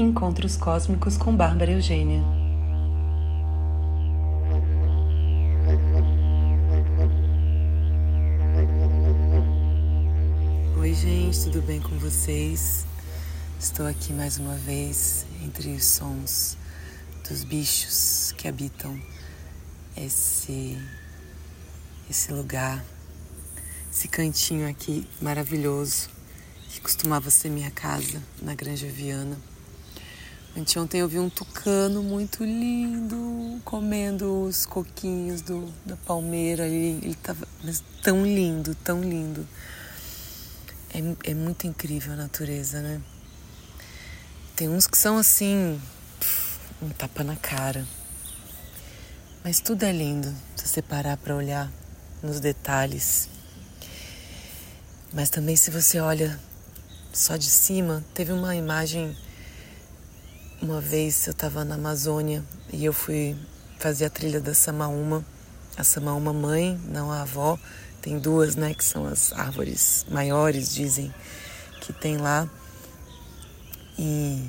Encontros Cósmicos com Bárbara Eugênia. Oi, gente, tudo bem com vocês? Estou aqui mais uma vez entre os sons dos bichos que habitam esse esse lugar, esse cantinho aqui maravilhoso que costumava ser minha casa na Granja Viana. Anteontem eu vi um tucano muito lindo comendo os coquinhos do, da palmeira. Ele, ele tava tão lindo, tão lindo. É, é muito incrível a natureza, né? Tem uns que são assim, um tapa na cara. Mas tudo é lindo se você parar para olhar nos detalhes. Mas também se você olha só de cima, teve uma imagem uma vez eu estava na Amazônia e eu fui fazer a trilha da Samaúma, a Samaúma mãe, não a avó. Tem duas, né, que são as árvores maiores, dizem, que tem lá. E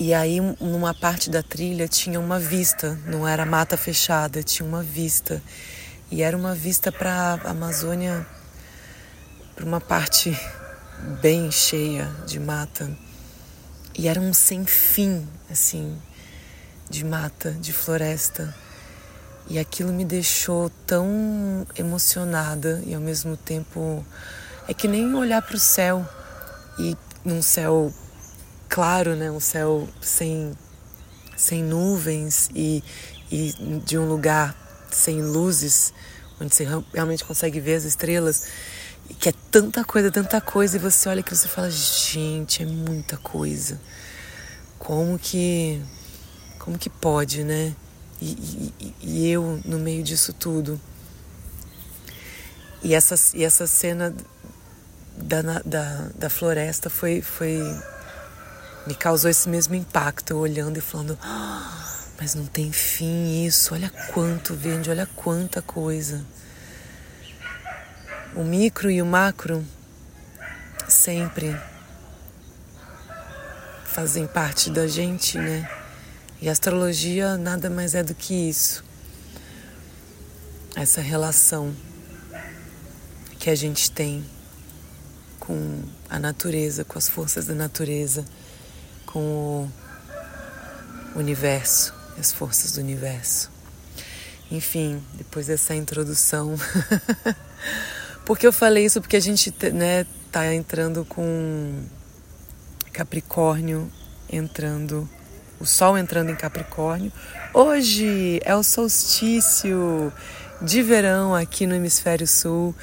e aí numa parte da trilha tinha uma vista, não era mata fechada, tinha uma vista. E era uma vista para a Amazônia, para uma parte bem cheia de mata. E era um sem fim, assim, de mata, de floresta. E aquilo me deixou tão emocionada e ao mesmo tempo é que nem olhar para o céu. E num céu claro, né, um céu sem sem nuvens e, e de um lugar sem luzes, onde você realmente consegue ver as estrelas que é tanta coisa, tanta coisa, e você olha que você fala, gente, é muita coisa. Como que. Como que pode, né? E, e, e eu no meio disso tudo. E essa, e essa cena da, da, da floresta foi, foi. me causou esse mesmo impacto, eu olhando e falando. Ah, mas não tem fim isso, olha quanto vende, olha quanta coisa o micro e o macro sempre fazem parte da gente, né? E astrologia nada mais é do que isso. Essa relação que a gente tem com a natureza, com as forças da natureza, com o universo, as forças do universo. Enfim, depois dessa introdução Por que eu falei isso? Porque a gente né, tá entrando com Capricórnio entrando, o Sol entrando em Capricórnio. Hoje é o solstício de verão aqui no Hemisfério Sul,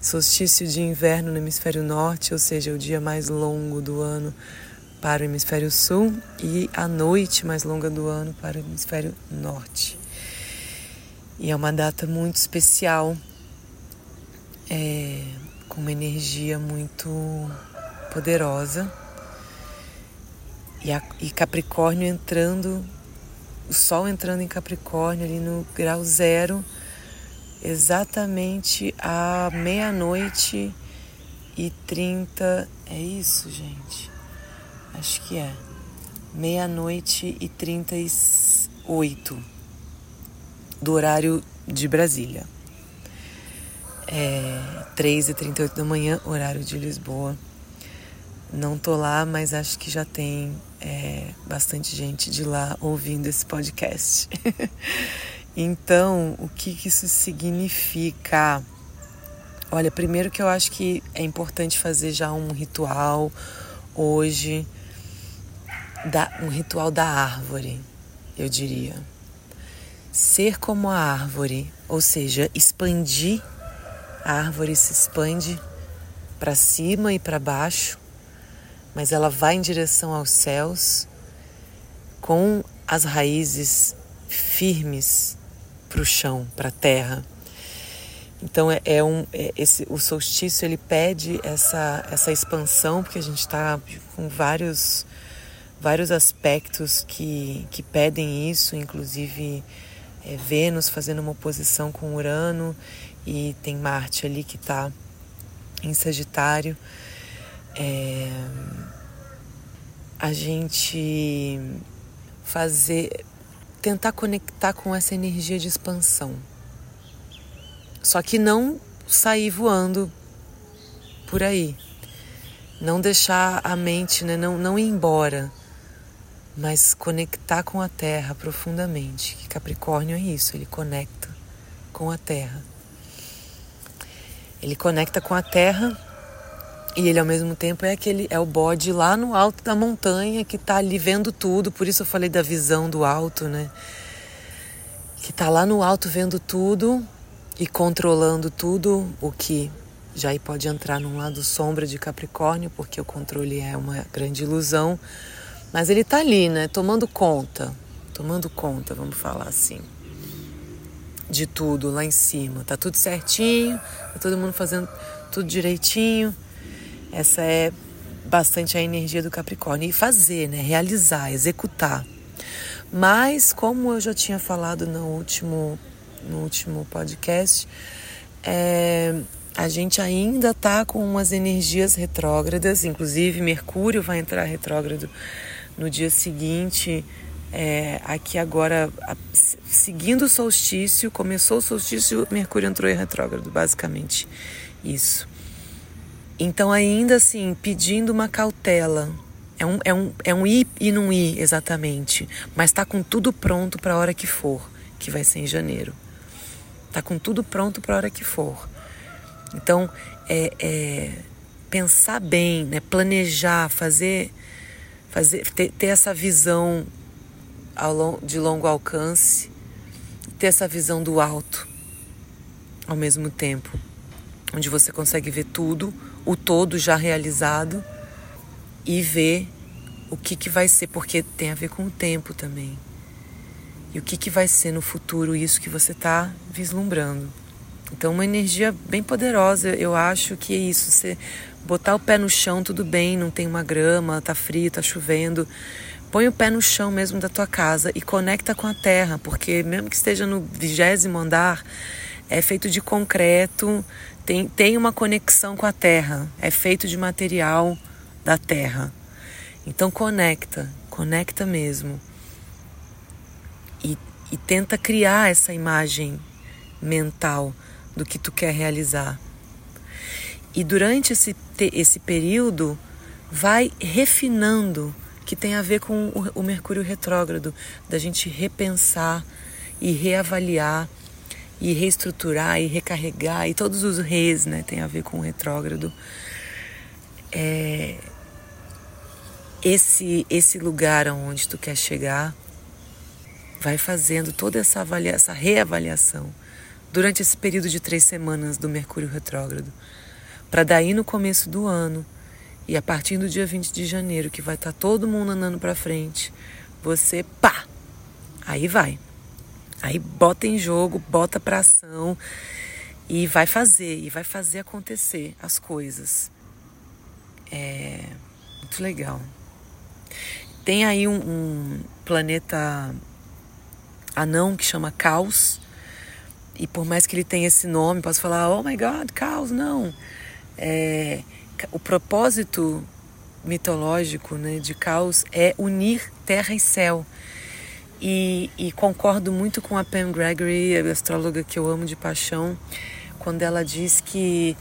solstício de inverno no Hemisfério Norte, ou seja, o dia mais longo do ano para o Hemisfério Sul e a noite mais longa do ano para o Hemisfério Norte. E é uma data muito especial é, com uma energia muito poderosa. E, a, e Capricórnio entrando, o Sol entrando em Capricórnio ali no grau zero, exatamente à meia-noite e trinta. É isso, gente? Acho que é. Meia-noite e trinta e oito do horário de Brasília é 3h38 da manhã, horário de Lisboa. Não tô lá, mas acho que já tem é, bastante gente de lá ouvindo esse podcast. então, o que, que isso significa? Olha, primeiro que eu acho que é importante fazer já um ritual hoje, da, um ritual da árvore, eu diria. Ser como a árvore, ou seja, expandir a árvore se expande para cima e para baixo, mas ela vai em direção aos céus com as raízes firmes para o chão, para a terra. Então é, é um é, esse o solstício ele pede essa essa expansão porque a gente está com vários vários aspectos que que pedem isso, inclusive é, Vênus fazendo uma oposição com Urano e tem Marte ali que está em Sagitário. É... a gente fazer, tentar conectar com essa energia de expansão. Só que não sair voando por aí. Não deixar a mente, né, não, não ir embora, mas conectar com a Terra profundamente. Que Capricórnio é isso, ele conecta com a Terra. Ele conecta com a Terra e ele ao mesmo tempo é aquele é o bode lá no alto da montanha que está ali vendo tudo, por isso eu falei da visão do alto, né? Que está lá no alto vendo tudo e controlando tudo, o que já pode entrar num lado sombra de Capricórnio, porque o controle é uma grande ilusão, mas ele está ali, né, tomando conta, tomando conta, vamos falar assim, de tudo lá em cima. Tá tudo certinho, tá todo mundo fazendo tudo direitinho. Essa é bastante a energia do Capricórnio. E fazer, né? Realizar, executar. Mas, como eu já tinha falado no último, no último podcast, é, a gente ainda está com umas energias retrógradas, inclusive Mercúrio vai entrar retrógrado no dia seguinte, é, aqui agora, a, seguindo o solstício, começou o solstício, Mercúrio entrou em retrógrado, basicamente isso. Então, ainda assim, pedindo uma cautela. É um, é um, é um ir e não ir exatamente, mas está com tudo pronto para a hora que for, que vai ser em janeiro. Está com tudo pronto para a hora que for. Então, é, é, pensar bem, né? planejar, fazer, fazer ter, ter essa visão de longo alcance, ter essa visão do alto ao mesmo tempo, onde você consegue ver tudo o todo já realizado e ver o que, que vai ser, porque tem a ver com o tempo também. E o que, que vai ser no futuro isso que você está vislumbrando. Então, uma energia bem poderosa, eu acho que é isso. Você botar o pé no chão, tudo bem, não tem uma grama, tá frio, tá chovendo. Põe o pé no chão mesmo da tua casa e conecta com a terra, porque mesmo que esteja no vigésimo andar, é feito de concreto, tem, tem uma conexão com a terra, é feito de material da terra. Então conecta, conecta mesmo. E, e tenta criar essa imagem mental do que tu quer realizar. E durante esse, esse período, vai refinando, que tem a ver com o, Mercúrio retrógrado, da gente repensar e reavaliar e reestruturar e recarregar e todos os reis, né, tem a ver com o retrógrado. É, esse esse lugar aonde tu quer chegar vai fazendo toda essa avaliação, essa reavaliação durante esse período de três semanas do Mercúrio retrógrado, para daí no começo do ano e a partir do dia 20 de janeiro que vai estar tá todo mundo andando para frente, você pá, aí vai. Aí bota em jogo, bota para ação e vai fazer, e vai fazer acontecer as coisas. É muito legal. Tem aí um, um planeta anão que chama Caos. E por mais que ele tenha esse nome, posso falar, oh my god, Caos, não. É, o propósito mitológico né, de Caos é unir terra e céu. E, e, concordo muito com a Pam Gregory, a astróloga que eu amo de paixão, quando ela diz que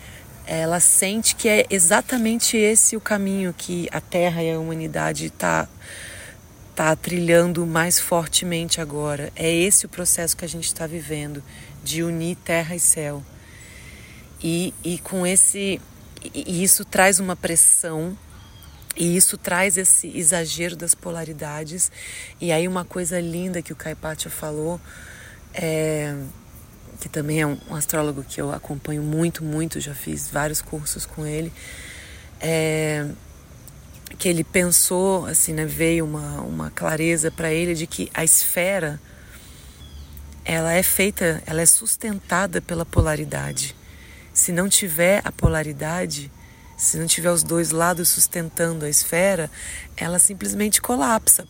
ela sente que é exatamente esse o caminho que a Terra e a humanidade está tá trilhando mais fortemente agora. É esse o processo que a gente está vivendo, de unir terra e céu. E, e com esse. E isso traz uma pressão e isso traz esse exagero das polaridades. E aí uma coisa linda que o Caipatia falou, é, que também é um, astrólogo que eu acompanho muito, muito, já fiz vários cursos com ele, é, que ele pensou, assim, né, veio uma, uma clareza para ele de que a esfera ela é feita, ela é sustentada pela polaridade. Se não tiver a polaridade, se não tiver os dois lados sustentando a esfera, ela simplesmente colapsa.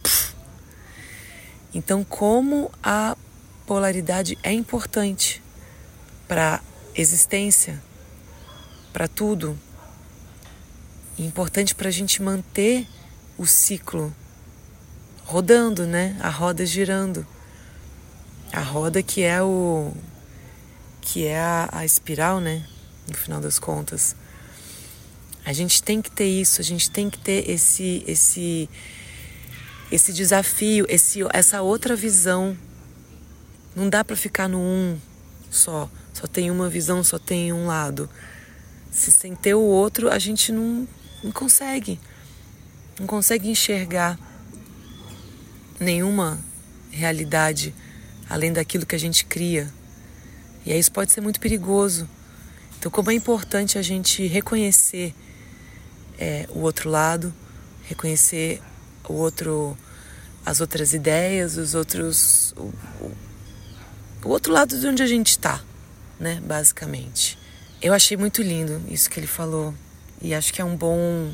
Então, como a polaridade é importante para a existência, para tudo, importante para a gente manter o ciclo rodando, né? A roda girando. A roda que é o que é a, a espiral, né? No final das contas. A gente tem que ter isso, a gente tem que ter esse esse esse desafio, esse essa outra visão. Não dá para ficar no um só, só tem uma visão, só tem um lado. Se sem ter o outro, a gente não, não consegue. Não consegue enxergar nenhuma realidade além daquilo que a gente cria. E aí isso pode ser muito perigoso. Então, como é importante a gente reconhecer é, o outro lado, reconhecer o outro, as outras ideias, os outros, o, o, o outro lado de onde a gente está, né, basicamente. Eu achei muito lindo isso que ele falou e acho que é um bom,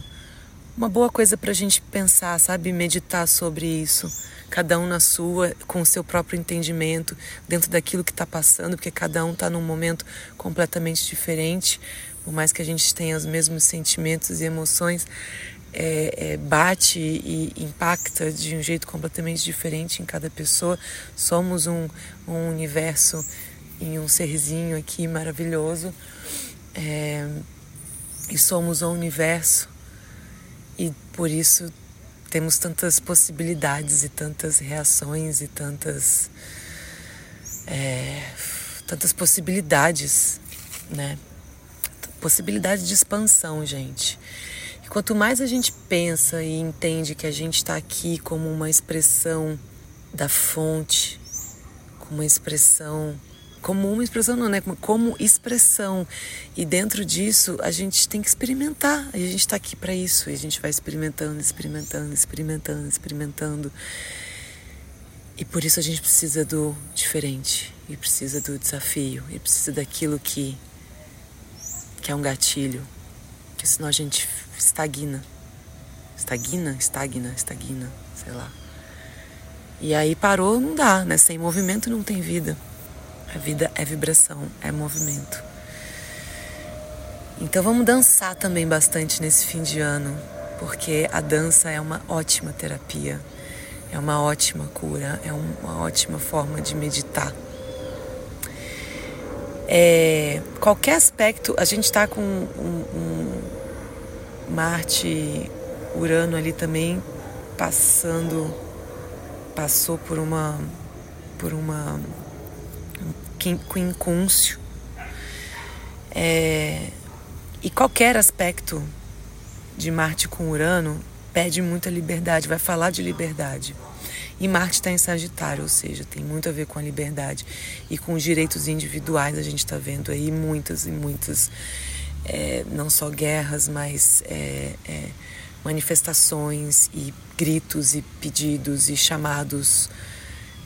uma boa coisa para a gente pensar, sabe, meditar sobre isso cada um na sua, com o seu próprio entendimento, dentro daquilo que está passando, porque cada um está num momento completamente diferente, por mais que a gente tenha os mesmos sentimentos e emoções, é, é, bate e impacta de um jeito completamente diferente em cada pessoa. Somos um, um universo e um serzinho aqui maravilhoso. É, e somos um universo e por isso temos tantas possibilidades e tantas reações e tantas é, tantas possibilidades, né? Possibilidade de expansão, gente. E quanto mais a gente pensa e entende que a gente está aqui como uma expressão da fonte, como uma expressão como uma expressão, não, né? Como expressão. E dentro disso, a gente tem que experimentar. E a gente está aqui para isso. E a gente vai experimentando, experimentando, experimentando, experimentando. E por isso a gente precisa do diferente. E precisa do desafio. E precisa daquilo que, que é um gatilho. Porque senão a gente estagna. Estagna? Estagna? Estagna? Sei lá. E aí parou, não dá, né? Sem movimento não tem vida. A vida é vibração, é movimento. Então vamos dançar também bastante nesse fim de ano, porque a dança é uma ótima terapia, é uma ótima cura, é uma ótima forma de meditar. É, qualquer aspecto, a gente está com um, um Marte, Urano ali também passando, passou por uma, por uma quincúncio. É, e qualquer aspecto de Marte com Urano pede muita liberdade, vai falar de liberdade. E Marte está em Sagitário, ou seja, tem muito a ver com a liberdade e com os direitos individuais. A gente está vendo aí muitas e muitas, é, não só guerras, mas é, é, manifestações e gritos e pedidos e chamados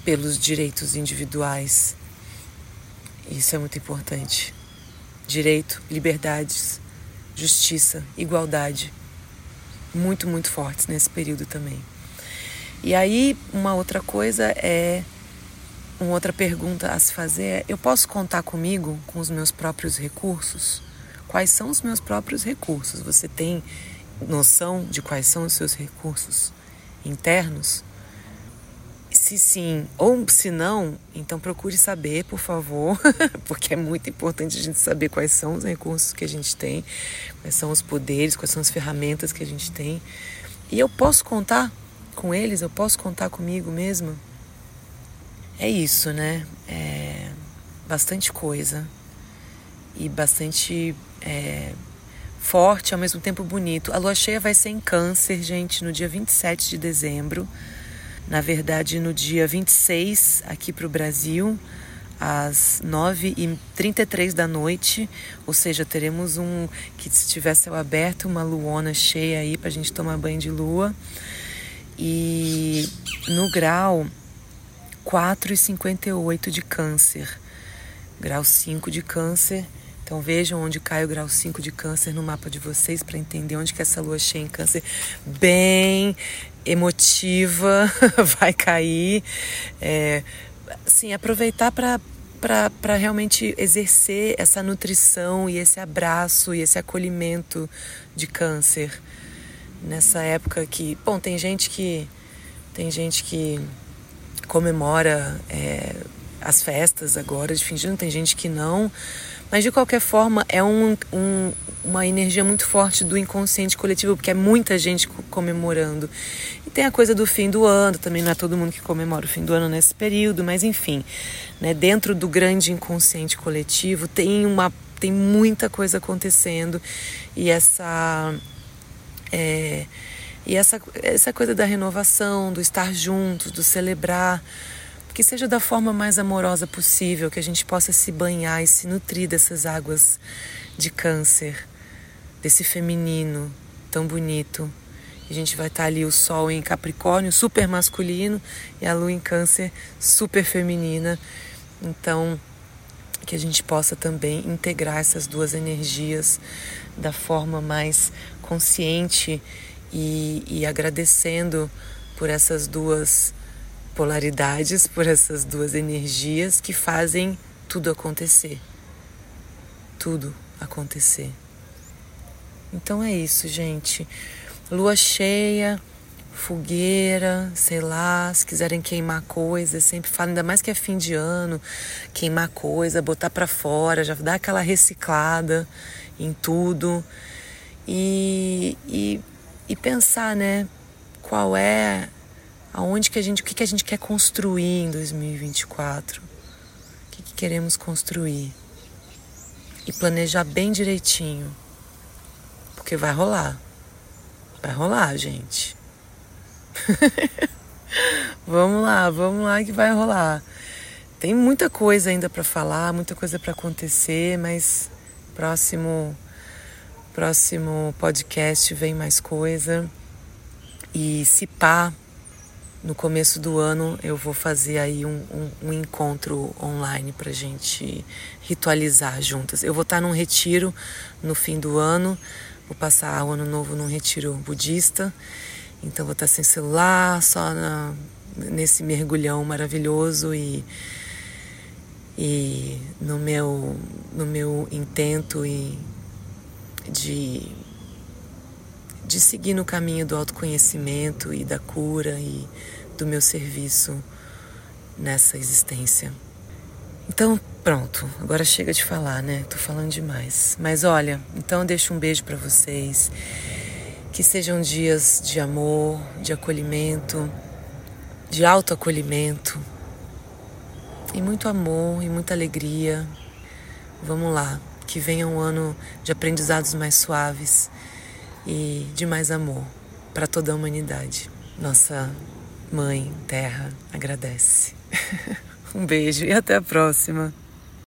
pelos direitos individuais isso é muito importante. Direito, liberdades, justiça, igualdade. Muito, muito fortes nesse período também. E aí, uma outra coisa é. Uma outra pergunta a se fazer é: eu posso contar comigo com os meus próprios recursos? Quais são os meus próprios recursos? Você tem noção de quais são os seus recursos internos? Se sim ou se não, então procure saber, por favor, porque é muito importante a gente saber quais são os recursos que a gente tem, quais são os poderes, quais são as ferramentas que a gente tem. E eu posso contar com eles, eu posso contar comigo mesmo. É isso, né? É bastante coisa e bastante é, forte, ao mesmo tempo bonito. A lua cheia vai ser em Câncer, gente, no dia 27 de dezembro na verdade no dia 26 aqui para o Brasil, às 9h33 da noite, ou seja, teremos um que se tiver céu aberto, uma luona cheia aí para a gente tomar banho de lua. E no grau 4,58 de câncer, grau 5 de câncer. Então vejam onde cai o grau 5 de câncer no mapa de vocês para entender onde que essa lua cheia em câncer bem emotiva vai cair. É, assim, aproveitar para para realmente exercer essa nutrição e esse abraço e esse acolhimento de câncer. nessa época que, bom, tem gente que tem gente que comemora é, as festas agora de fim de ano, tem gente que não, mas de qualquer forma é um, um, uma energia muito forte do inconsciente coletivo, porque é muita gente comemorando. E tem a coisa do fim do ano, também não é todo mundo que comemora o fim do ano nesse período, mas enfim, né, dentro do grande inconsciente coletivo tem uma tem muita coisa acontecendo e essa é, e essa, essa coisa da renovação, do estar juntos, do celebrar, que seja da forma mais amorosa possível, que a gente possa se banhar e se nutrir dessas águas de câncer, desse feminino tão bonito. A gente vai estar ali o sol em Capricórnio, super masculino, e a lua em Câncer, super feminina. Então, que a gente possa também integrar essas duas energias da forma mais consciente e, e agradecendo por essas duas polaridades, por essas duas energias que fazem tudo acontecer. Tudo acontecer. Então é isso, gente. Lua cheia, fogueira, sei lá, se quiserem queimar coisa, sempre falo, ainda mais que é fim de ano, queimar coisa, botar para fora, já dá aquela reciclada em tudo. E, e, e pensar, né, qual é aonde que a gente, o que que a gente quer construir em 2024? O que, que queremos construir? E planejar bem direitinho. Porque vai rolar. Vai rolar, gente. vamos lá, vamos lá que vai rolar. Tem muita coisa ainda para falar, muita coisa para acontecer, mas próximo próximo podcast vem mais coisa. E se pá, no começo do ano eu vou fazer aí um, um, um encontro online para gente ritualizar juntas. Eu vou estar num retiro no fim do ano, vou passar o ano novo num retiro budista, então vou estar sem celular, só na, nesse mergulhão maravilhoso e, e no meu no meu intento e de de seguir no caminho do autoconhecimento e da cura e do meu serviço nessa existência. Então, pronto, agora chega de falar, né? Tô falando demais. Mas olha, então deixo um beijo para vocês. Que sejam dias de amor, de acolhimento, de autoacolhimento. E muito amor e muita alegria. Vamos lá, que venha um ano de aprendizados mais suaves e de mais amor para toda a humanidade. Nossa Mãe Terra agradece. um beijo e até a próxima.